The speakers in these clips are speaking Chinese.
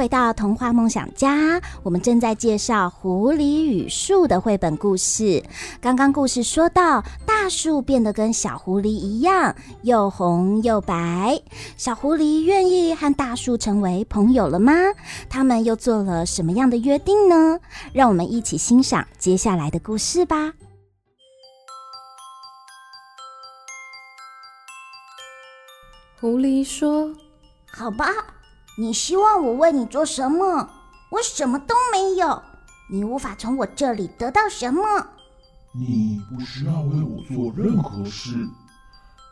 回到童话梦想家，我们正在介绍《狐狸与树》的绘本故事。刚刚故事说到，大树变得跟小狐狸一样，又红又白。小狐狸愿意和大树成为朋友了吗？他们又做了什么样的约定呢？让我们一起欣赏接下来的故事吧。狐狸说：“好吧，你希望我为你做什么？我什么都没有，你无法从我这里得到什么。你不需要为我做任何事，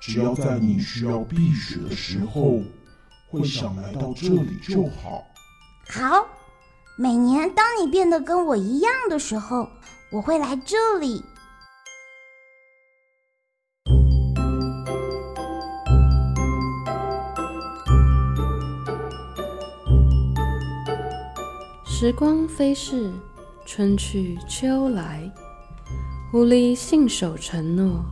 只要在你需要避雪的时候，会想来到这里就好。好，每年当你变得跟我一样的时候，我会来这里。”时光飞逝，春去秋来，狐狸信守承诺，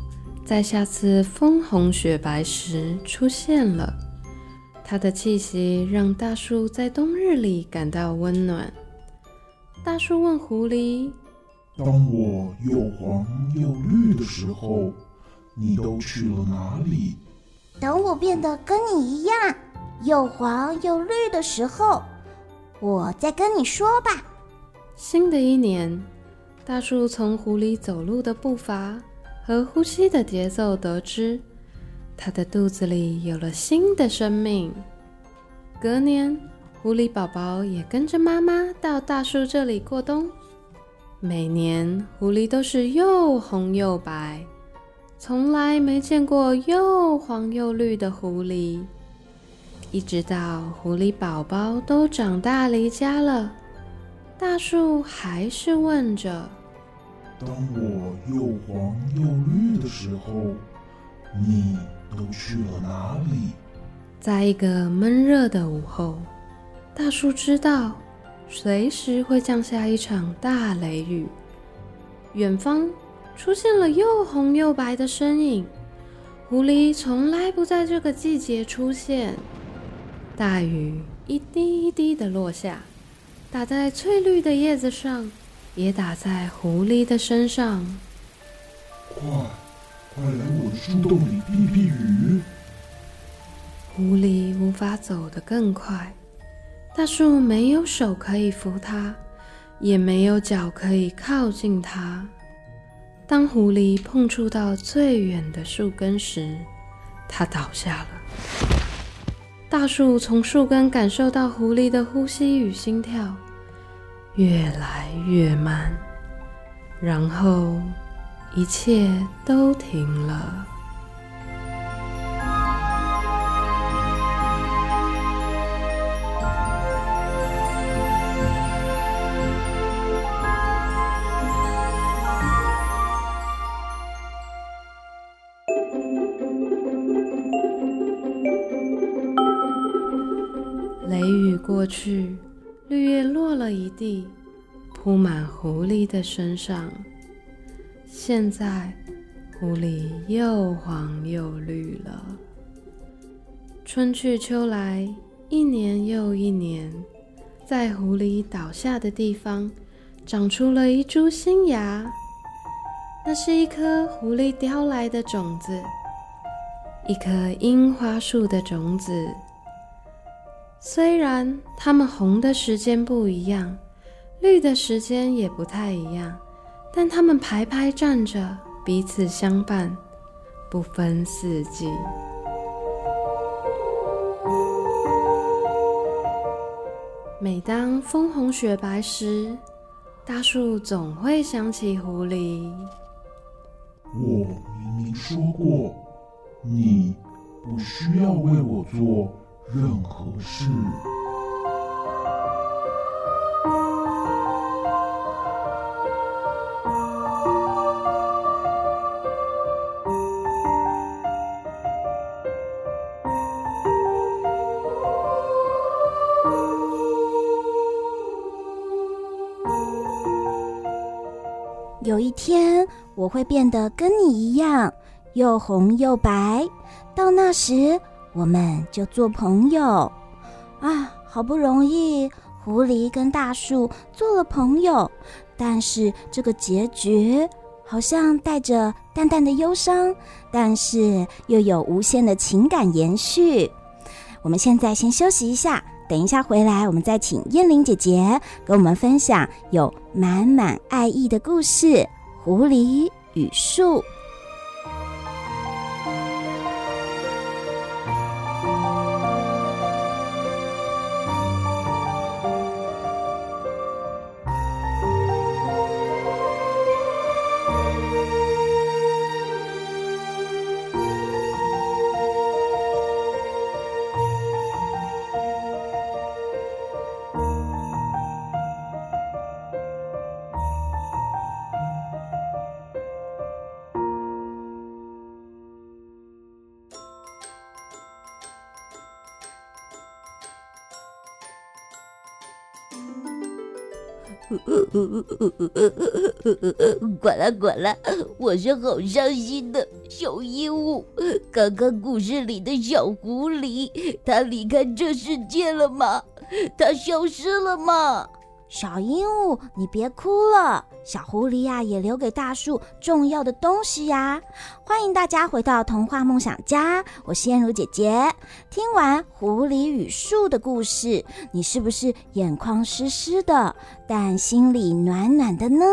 在下次枫红雪白时出现了。它的气息让大树在冬日里感到温暖。大树问狐狸：“当我又黄又绿的时候，你都去了哪里？”“等我变得跟你一样，又黄又绿的时候。”我再跟你说吧。新的一年，大树从狐狸走路的步伐和呼吸的节奏得知，它的肚子里有了新的生命。隔年，狐狸宝宝也跟着妈妈到大树这里过冬。每年，狐狸都是又红又白，从来没见过又黄又绿的狐狸。一直到狐狸宝宝都长大离家了，大树还是问着：“当我又黄又绿的时候，你都去了哪里？”在一个闷热的午后，大树知道随时会降下一场大雷雨。远方出现了又红又白的身影，狐狸从来不在这个季节出现。大雨一滴一滴的落下，打在翠绿的叶子上，也打在狐狸的身上。快，快来我的树洞里避避雨！狐狸无法走得更快，大树没有手可以扶它，也没有脚可以靠近它。当狐狸碰触到最远的树根时，它倒下了。大树从树根感受到狐狸的呼吸与心跳，越来越慢，然后一切都停了。去，绿叶落了一地，铺满狐狸的身上。现在，狐狸又黄又绿了。春去秋来，一年又一年，在狐狸倒下的地方，长出了一株新芽。那是一颗狐狸叼来的种子，一棵樱花树的种子。虽然它们红的时间不一样，绿的时间也不太一样，但它们排排站着，彼此相伴，不分四季。每当枫红雪白时，大树总会想起狐狸。我明明说过，你不需要为我做。任何事。有一天，我会变得跟你一样，又红又白。到那时，我们就做朋友啊！好不容易狐狸跟大树做了朋友，但是这个结局好像带着淡淡的忧伤，但是又有无限的情感延续。我们现在先休息一下，等一下回来，我们再请燕玲姐姐跟我们分享有满满爱意的故事《狐狸与树》。管了管了，我是好伤心的小鹦鹉。刚刚故事里的小狐狸，它离开这世界了吗？它消失了吗？小鹦鹉，你别哭了。小狐狸呀，也留给大树重要的东西呀。欢迎大家回到童话梦想家，我是燕如姐姐。听完狐狸与树的故事，你是不是眼眶湿湿的，但心里暖暖的呢？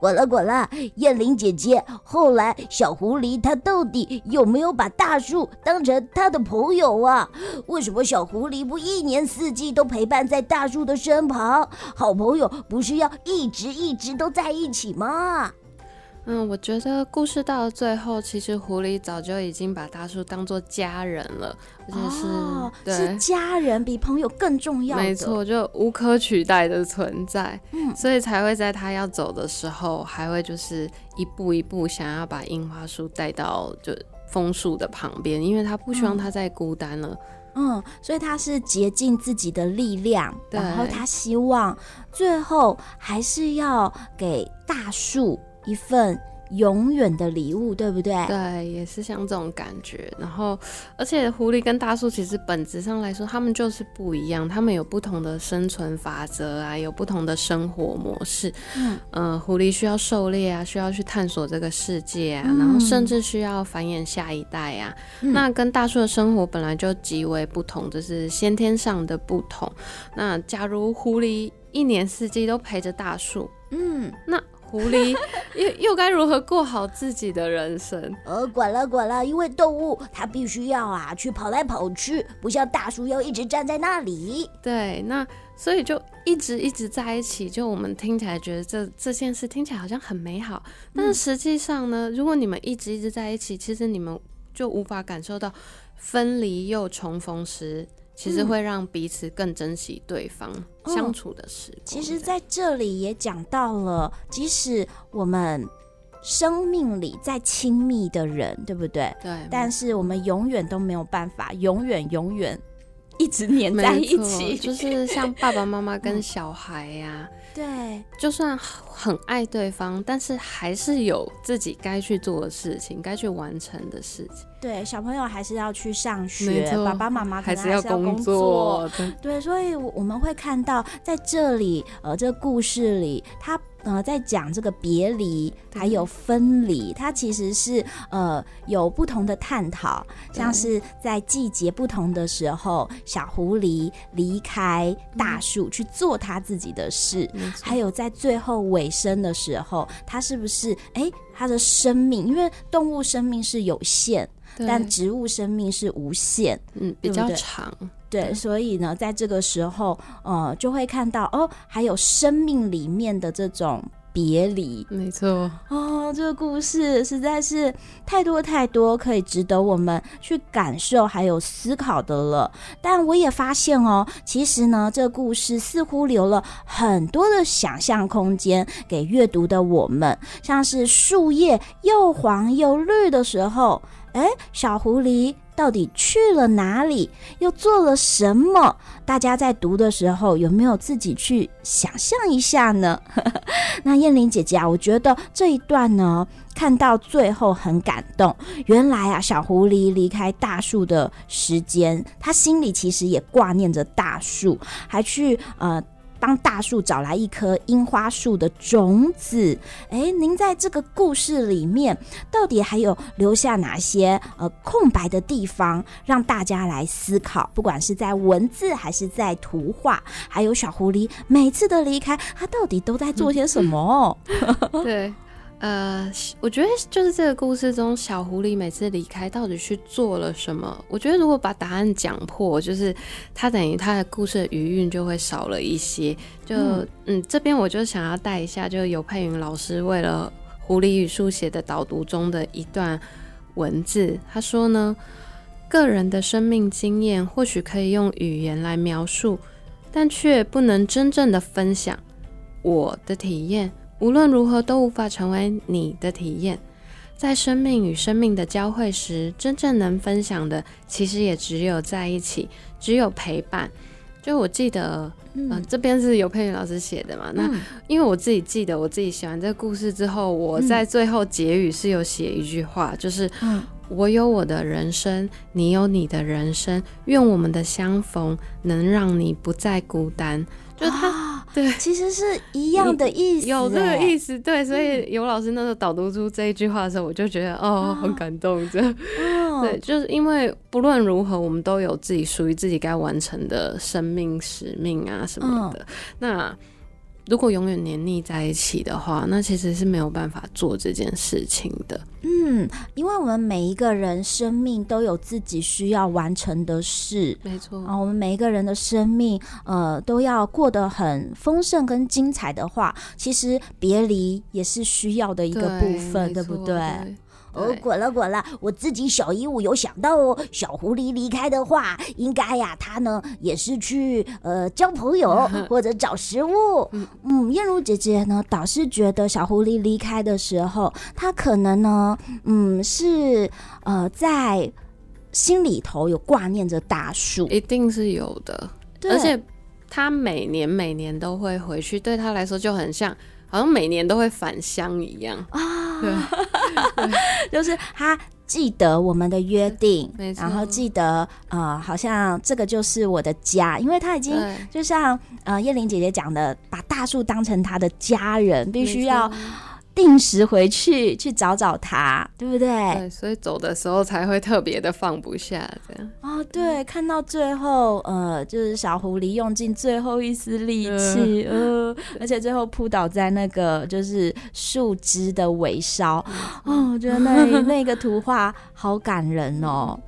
滚了滚了，燕玲姐姐，后来小狐狸它到底有没有把大树当成它的朋友啊？为什么小狐狸不一年四季都陪伴在大树的身旁？好朋友不是要一直一直都在一起吗？嗯，我觉得故事到了最后，其实狐狸早就已经把大树当做家人了，而且是、哦、对是家人，比朋友更重要。没错，就无可取代的存在。嗯，所以才会在他要走的时候，还会就是一步一步想要把樱花树带到就枫树的旁边，因为他不希望他再孤单了。嗯，所以他是竭尽自己的力量，然后他希望最后还是要给大树一份永远的礼物，对不对？对，也是像这种感觉。然后，而且狐狸跟大树其实本质上来说，他们就是不一样，他们有不同的生存法则啊，有不同的生活模式。嗯，呃，狐狸需要狩猎啊，需要去探索这个世界啊，嗯、然后甚至需要繁衍下一代啊。嗯、那跟大树的生活本来就极为不同，这、就是先天上的不同。那假如狐狸一年四季都陪着大树，嗯，那。狐狸 又又该如何过好自己的人生？呃，管了管了，因为动物它必须要啊去跑来跑去，不像大叔要一直站在那里。对，那所以就一直一直在一起。就我们听起来觉得这这件事听起来好像很美好，但是实际上呢，如果你们一直一直在一起，其实你们就无法感受到分离又重逢时。其实会让彼此更珍惜对方相处的时光。其实，在这里也讲到了，即使我们生命里再亲密的人，对不对？对。但是我们永远都没有办法，永远永远一直黏在一起。就是像爸爸妈妈跟 小孩呀、啊。对，就算很爱对方，但是还是有自己该去做的事情，该去完成的事情。对，小朋友还是要去上学，爸爸妈妈还是要工作。对，对，所以我们会看到在这里，呃，这个故事里，他。呃，在讲这个别离还有分离，它其实是呃有不同的探讨，像是在季节不同的时候，小狐狸离开大树去做它自己的事，嗯、还有在最后尾声的时候，它是不是哎，它的生命，因为动物生命是有限，但植物生命是无限，嗯，比较长。对，所以呢，在这个时候，呃，就会看到哦，还有生命里面的这种别离。没错，哦，这个故事实在是太多太多可以值得我们去感受还有思考的了。但我也发现哦，其实呢，这个故事似乎留了很多的想象空间给阅读的我们，像是树叶又黄又绿的时候，哎，小狐狸。到底去了哪里？又做了什么？大家在读的时候有没有自己去想象一下呢？那燕玲姐姐啊，我觉得这一段呢，看到最后很感动。原来啊，小狐狸离开大树的时间，他心里其实也挂念着大树，还去呃帮大树找来一棵樱花树的种子。哎，您在这个故事里面到底还有留下哪些呃空白的地方，让大家来思考？不管是在文字还是在图画，还有小狐狸每次的离开，它到底都在做些什么？对。呃，我觉得就是这个故事中，小狐狸每次离开到底去做了什么？我觉得如果把答案讲破，就是它等于它的故事的余韵就会少了一些。就嗯，嗯，这边我就想要带一下，就尤佩云老师为了《狐狸与书》写的导读中的一段文字，他说呢，个人的生命经验或许可以用语言来描述，但却不能真正的分享我的体验。无论如何都无法成为你的体验。在生命与生命的交汇时，真正能分享的，其实也只有在一起，只有陪伴。就我记得，嗯，呃、这边是由佩云老师写的嘛。那因为我自己记得，我自己写完这个故事之后，我在最后结语是有写一句话，就是我有我的人生，你有你的人生，愿我们的相逢能让你不再孤单。就他、哦、对，其实是一样的意思，有这个意思。对，所以尤老师那时候导读出这一句话的时候，我就觉得哦，很感动。这样，对，就是因为不论如何，我们都有自己属于自己该完成的生命使命啊什么的。那。如果永远黏腻在一起的话，那其实是没有办法做这件事情的。嗯，因为我们每一个人生命都有自己需要完成的事，没错。啊，我们每一个人的生命，呃，都要过得很丰盛跟精彩的话，其实别离也是需要的一个部分，对，对不对？对哦，滚了滚了！我自己小鹦鹉有想到哦，小狐狸离开的话，应该呀，它呢也是去呃交朋友 或者找食物。嗯，燕如姐姐呢倒是觉得小狐狸离开的时候，它可能呢，嗯，是呃在心里头有挂念着大树，一定是有的。对，而且他每年每年都会回去，对他来说就很像。好像每年都会返乡一样啊，对，就是他记得我们的约定，然后记得呃，好像这个就是我的家，因为他已经就像呃叶玲姐姐讲的，把大树当成他的家人，必须要。定时回去去找找他，对不对？对，所以走的时候才会特别的放不下，这样。哦，对，看到最后，呃，就是小狐狸用尽最后一丝力气，呃，呃，而且最后扑倒在那个就是树枝的尾梢，哦，我觉得那那个图画好感人哦。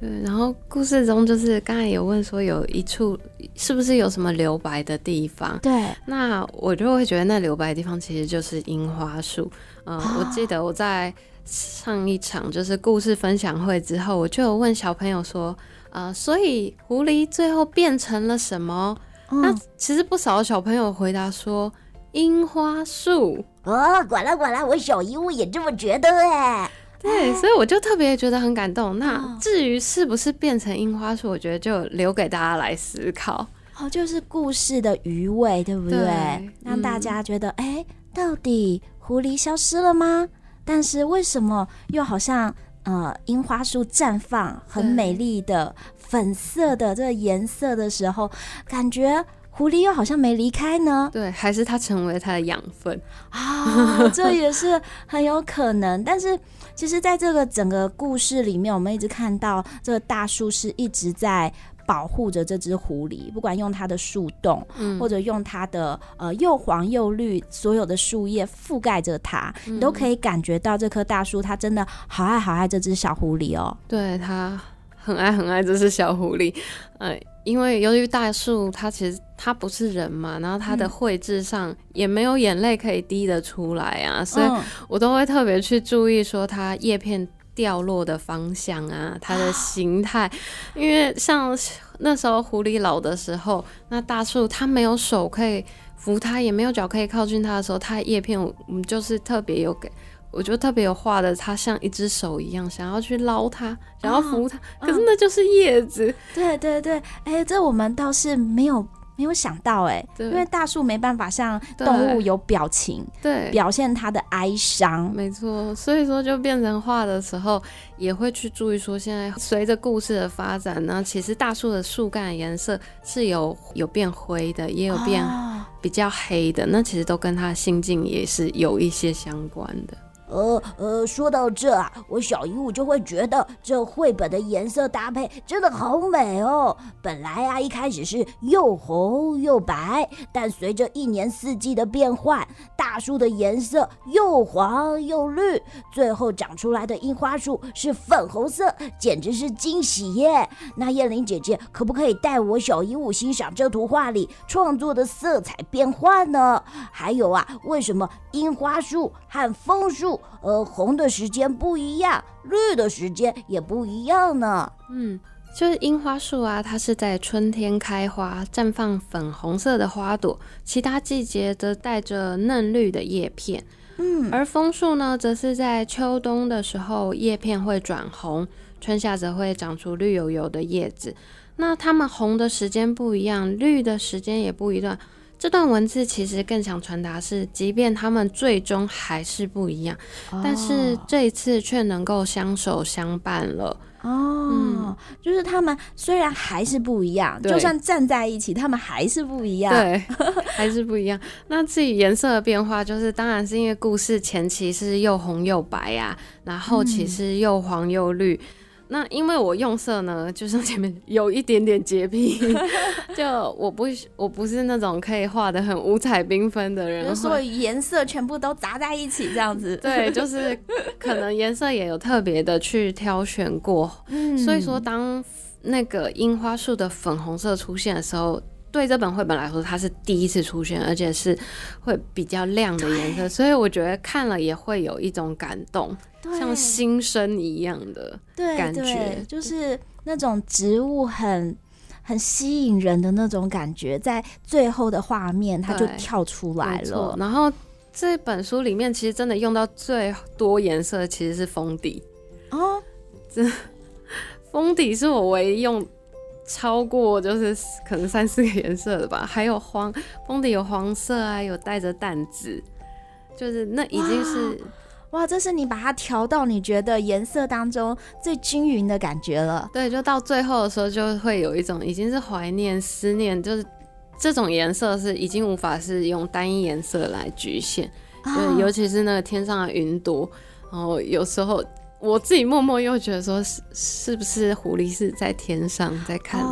对，然后故事中就是刚才有问说有一处是不是有什么留白的地方？对，那我就会觉得那留白的地方其实就是樱花树。嗯、呃，我记得我在上一场就是故事分享会之后，我就有问小朋友说，呃，所以狐狸最后变成了什么？嗯、那其实不少小朋友回答说樱花树。哦，管了管了，我小鹦鹉也这么觉得哎。对，所以我就特别觉得很感动。那至于是不是变成樱花树，我觉得就留给大家来思考。哦，就是故事的余味，对不对？对，让大家觉得，哎、嗯，到底狐狸消失了吗？但是为什么又好像呃樱花树绽放很美丽的粉色的这个颜色的时候，感觉。狐狸又好像没离开呢，对，还是它成为它的养分啊、哦，这也是很有可能。但是，其实，在这个整个故事里面，我们一直看到这个大树是一直在保护着这只狐狸，不管用它的树洞，嗯，或者用它的呃又黄又绿所有的树叶覆盖着它，嗯，你都可以感觉到这棵大树它真的好爱好爱这只小狐狸哦。对，它很爱很爱这只小狐狸，呃。因为由于大树它其实它不是人嘛，然后它的绘制上也没有眼泪可以滴得出来啊，嗯、所以我都会特别去注意说它叶片掉落的方向啊，它的形态，因为像那时候狐狸老的时候，那大树它没有手可以扶它，也没有脚可以靠近它的时候，它的叶片我们就是特别有给。我觉得特别有画的，它像一只手一样，想要去捞它，想要扶它，哦、可是那就是叶子。对对对，哎、欸，这我们倒是没有没有想到、欸，哎，因为大树没办法像动物有表情，对，表现它的哀伤。没错，所以说就变成画的时候，也会去注意说，现在随着故事的发展呢，其实大树的树干颜色是有有变灰的，也有变。哦比较黑的，那其实都跟他的心境也是有一些相关的。呃呃，说到这啊，我小鹦鹉就会觉得这绘本的颜色搭配真的好美哦。本来啊，一开始是又红又白，但随着一年四季的变换，大树的颜色又黄又绿，最后长出来的樱花树是粉红色，简直是惊喜耶！那燕玲姐姐可不可以带我小鹦鹉欣赏这图画里创作的色彩变换呢？还有啊，为什么樱花树和枫树？呃，红的时间不一样，绿的时间也不一样呢。嗯，就是樱花树啊，它是在春天开花，绽放粉红色的花朵；其他季节则带着嫩绿的叶片。嗯，而枫树呢，则是在秋冬的时候，叶片会转红，春夏则会长出绿油油的叶子。那它们红的时间不一样，绿的时间也不一样。这段文字其实更想传达是，即便他们最终还是不一样，哦、但是这一次却能够相守相伴了。哦，嗯、就是他们虽然还是不一样，就算站在一起，他们还是不一样。对，还是不一样。那至于颜色的变化，就是当然是因为故事前期是又红又白呀、啊，然后后期是又黄又绿。嗯那因为我用色呢，就是前面有一点点洁癖，就我不我不是那种可以画的很五彩缤纷的人，所以颜色全部都杂在一起这样子。对，就是可能颜色也有特别的去挑选过，嗯，所以说当那个樱花树的粉红色出现的时候。对这本绘本来说，它是第一次出现，而且是会比较亮的颜色，所以我觉得看了也会有一种感动，像新生一样的感觉，就是那种植物很很吸引人的那种感觉，在最后的画面它就跳出来了。然后这本书里面其实真的用到最多颜色其实是封底哦，这 封底是我唯一用。超过就是可能三四个 颜色的吧，还有黄封底有黄色啊，有带着淡紫，就是那已经是哇，哇，这是你把它调到你觉得颜色当中最均匀的感觉了。对，就到最后的时候就会有一种已经是怀念、思念，就是这种颜色是已经无法是用单一颜色来局限，对，哦、尤其是那个天上的云朵，然后有时候。我自己默默又觉得说，是是不是狐狸是在天上在看，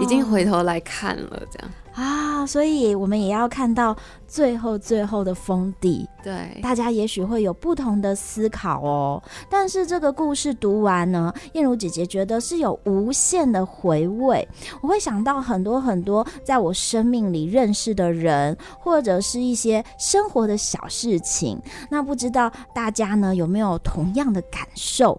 已经回头来看了这样。啊，所以我们也要看到最后最后的封底。对，大家也许会有不同的思考哦。但是这个故事读完呢，燕如姐姐觉得是有无限的回味。我会想到很多很多在我生命里认识的人，或者是一些生活的小事情。那不知道大家呢有没有同样的感受？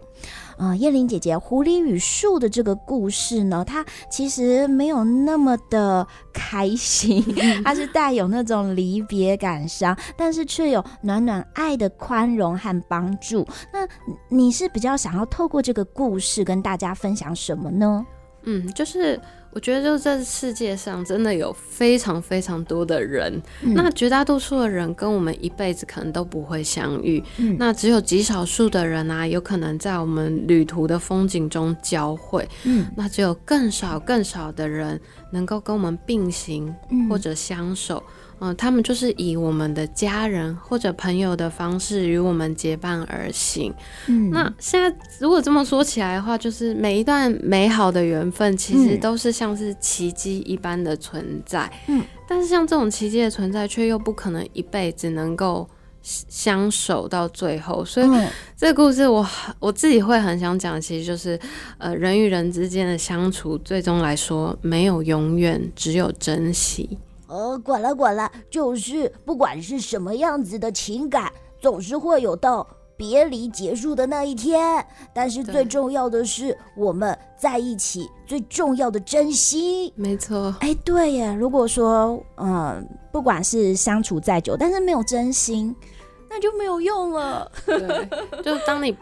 啊、呃，燕玲姐姐《狐狸与树》的这个故事呢，它其实没有那么的开心，它是带有那种离别感伤，但是却有暖暖爱的宽容和帮助。那你是比较想要透过这个故事跟大家分享什么呢？嗯，就是。我觉得，就这世界上真的有非常非常多的人，嗯、那绝大多数的人跟我们一辈子可能都不会相遇，嗯、那只有极少数的人啊，有可能在我们旅途的风景中交汇，嗯，那只有更少更少的人能够跟我们并行或者相守。呃，他们就是以我们的家人或者朋友的方式与我们结伴而行。嗯，那现在如果这么说起来的话，就是每一段美好的缘分，其实都是像是奇迹一般的存在。嗯，但是像这种奇迹的存在，却又不可能一辈子能够相守到最后。所以，这个故事我我自己会很想讲，其实就是呃，人与人之间的相处，最终来说没有永远，只有珍惜。呃，管了管了，就是不管是什么样子的情感，总是会有到别离结束的那一天。但是最重要的是，我们在一起最重要的珍惜。没错，哎，对耶。如果说，嗯、呃，不管是相处再久，但是没有真心，那就没有用了。对，就是当你。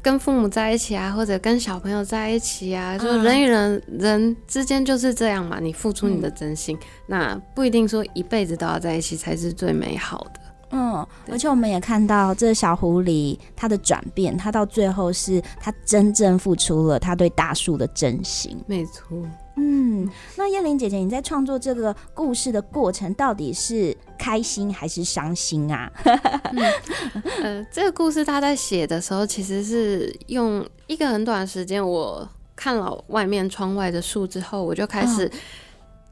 跟父母在一起啊，或者跟小朋友在一起啊，就人与人人之间就是这样嘛。你付出你的真心，嗯、那不一定说一辈子都要在一起才是最美好的。嗯，而且我们也看到这小狐狸它的转变，它到最后是它真正付出了它对大树的真心。没错。嗯，那燕玲姐姐，你在创作这个故事的过程，到底是开心还是伤心啊？嗯，呃，这个故事他在写的时候，其实是用一个很短的时间，我看了外面窗外的树之后，我就开始。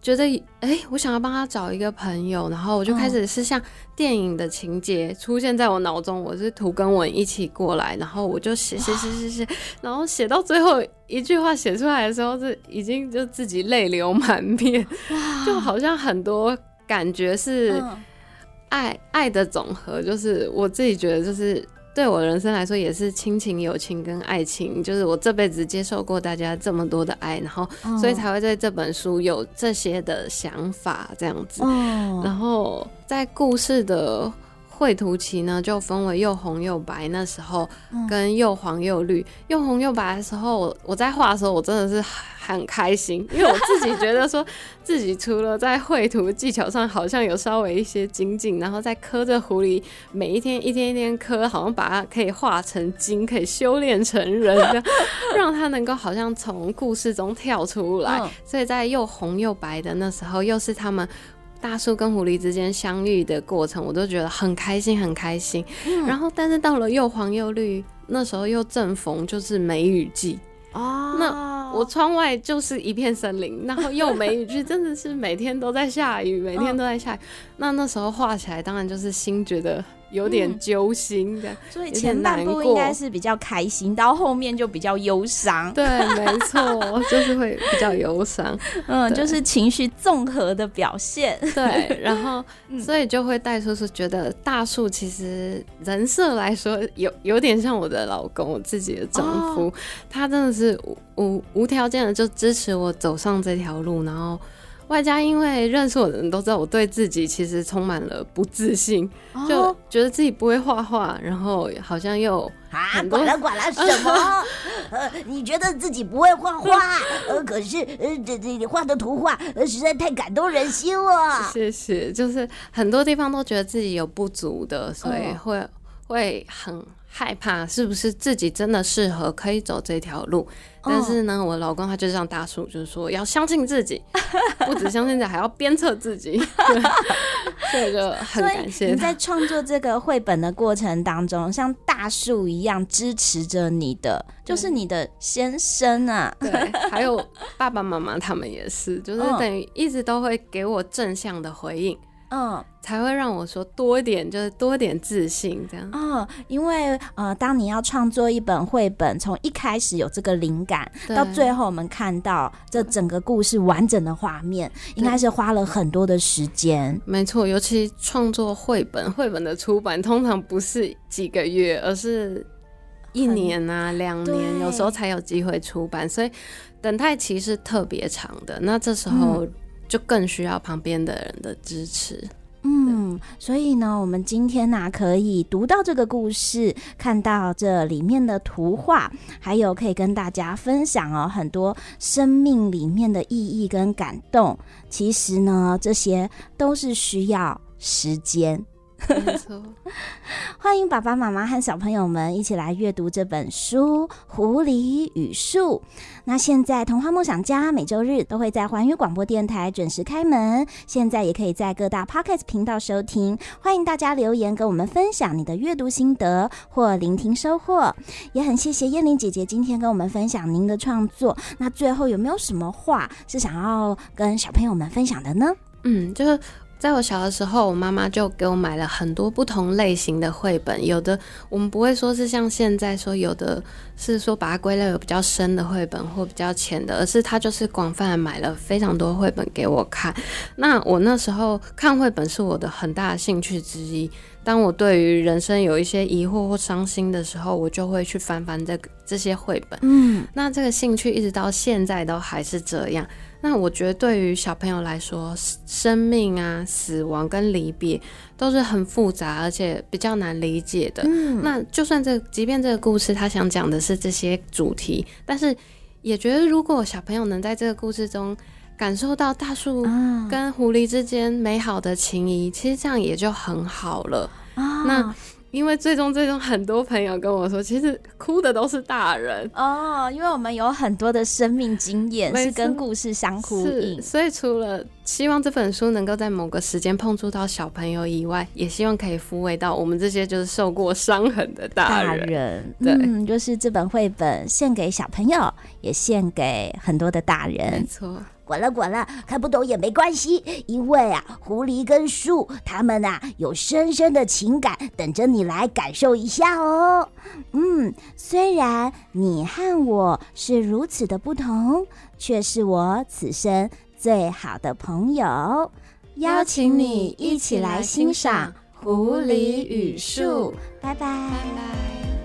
觉得哎、欸，我想要帮他找一个朋友，然后我就开始是像电影的情节出现在我脑中，我是图跟文一起过来，然后我就写写写写写，然后写到最后一句话写出来的时候，是已经就自己泪流满面，就好像很多感觉是爱爱的总和，就是我自己觉得就是。对我人生来说，也是亲情、友情跟爱情，就是我这辈子接受过大家这么多的爱，然后所以才会对这本书有这些的想法，这样子。然后在故事的绘图期呢，就分为又红又白，那时候跟又黄又绿。又红又白的时候，我我在画的时候，我真的是。很开心，因为我自己觉得说，自己除了在绘图技巧上好像有稍微一些精进，然后在刻这狐狸，每一天一天一天刻，好像把它可以画成精，可以修炼成人，这 样让它能够好像从故事中跳出来。所以在又红又白的那时候，又是他们大树跟狐狸之间相遇的过程，我都觉得很开心，很开心。然后，但是到了又黄又绿，那时候又正逢就是梅雨季。哦，那我窗外就是一片森林，然后又梅雨季，真的是每天都在下雨，每天都在下雨。那那时候画起来，当然就是心觉得。有点揪心的，所以前半部应该是比较开心，到后面就比较忧伤。对，没错，就是会比较忧伤。嗯，就是情绪综合的表现。对，然后 所以就会带出是觉得大树其实人设来说有有点像我的老公，我自己的丈夫，他真的是无无无条件的就支持我走上这条路，然后。外加因为认识我的人都知道，我对自己其实充满了不自信，哦，就觉得自己不会画画，然后好像又啊，管了管了 什么？呃，你觉得自己不会画画？呃，可是呃，这这你画的图画呃实在太感动人心了。谢谢，就是很多地方都觉得自己有不足的，所以会、哦、会很。害怕是不是自己真的适合可以走这条路？但是呢，我老公他就像大树，就是说要相信自己，不止相信自己，还要鞭策自己。所以就很感谢。你在创作这个绘本的过程当中，像大树一样支持着你的，就是你的先生啊，对，还有爸爸妈妈他们也是，就是等于一直都会给我正向的回应。嗯，才会让我说多一点，就是多一点自信这样。嗯，因为呃，当你要创作一本绘本，从一开始有这个灵感，到最后我们看到这整个故事完整的画面，应该是花了很多的时间。没错，尤其创作绘本，绘本的出版通常不是几个月，而是一年啊、两年，有时候才有机会出版，所以等待期是特别长的。那这时候。就更需要旁边的人的支持。嗯，所以呢，我们今天呢、可以读到这个故事，看到这里面的图画，还有可以跟大家分享哦很多生命里面的意义跟感动。其实呢，这些都是需要时间。没错，欢迎爸爸妈妈和小朋友们一起来阅读这本书《狐狸与树》。那现在童话梦想家每周日都会在环宇广播电台准时开门，现在也可以在各大 Pocket 频道收听。欢迎大家留言跟我们分享你的阅读心得或聆听收获。也很谢谢燕玲姐姐今天跟我们分享您的创作。那最后有没有什么话是想要跟小朋友们分享的呢？嗯，就是。在我小的时候，我妈妈就给我买了很多不同类型的绘本。有的我们不会说是像现在说，有的是说把它归类为比较深的绘本或比较浅的，而是她就是广泛的买了非常多绘本给我看。那我那时候看绘本是我的很大的兴趣之一。当我对于人生有一些疑惑或伤心的时候，我就会去翻翻这这些绘本。嗯，那这个兴趣一直到现在都还是这样。那我觉得，对于小朋友来说，生命啊、死亡跟离别都是很复杂，而且比较难理解的。嗯，那就算这，即便这个故事他想讲的是这些主题，但是也觉得，如果小朋友能在这个故事中感受到大树跟狐狸之间美好的情谊，其实这样也就很好了。啊。那因为最终最终很多朋友跟我说，其实哭的都是大人哦，因为我们有很多的生命经验是跟故事相呼应，所以除了希望这本书能够在某个时间碰触到小朋友以外，也希望可以抚慰到我们这些就是受过伤痕的大人。大人，对，嗯，就是这本绘本献给小朋友，也献给很多的大人。没错。管了管了，看不懂也没关系，因为啊，狐狸跟树他们啊有深深的情感等着你来感受一下哦。嗯，虽然你和我是如此的不同，却是我此生最好的朋友。邀请你一起来欣赏《狐狸与树》。拜拜。拜拜。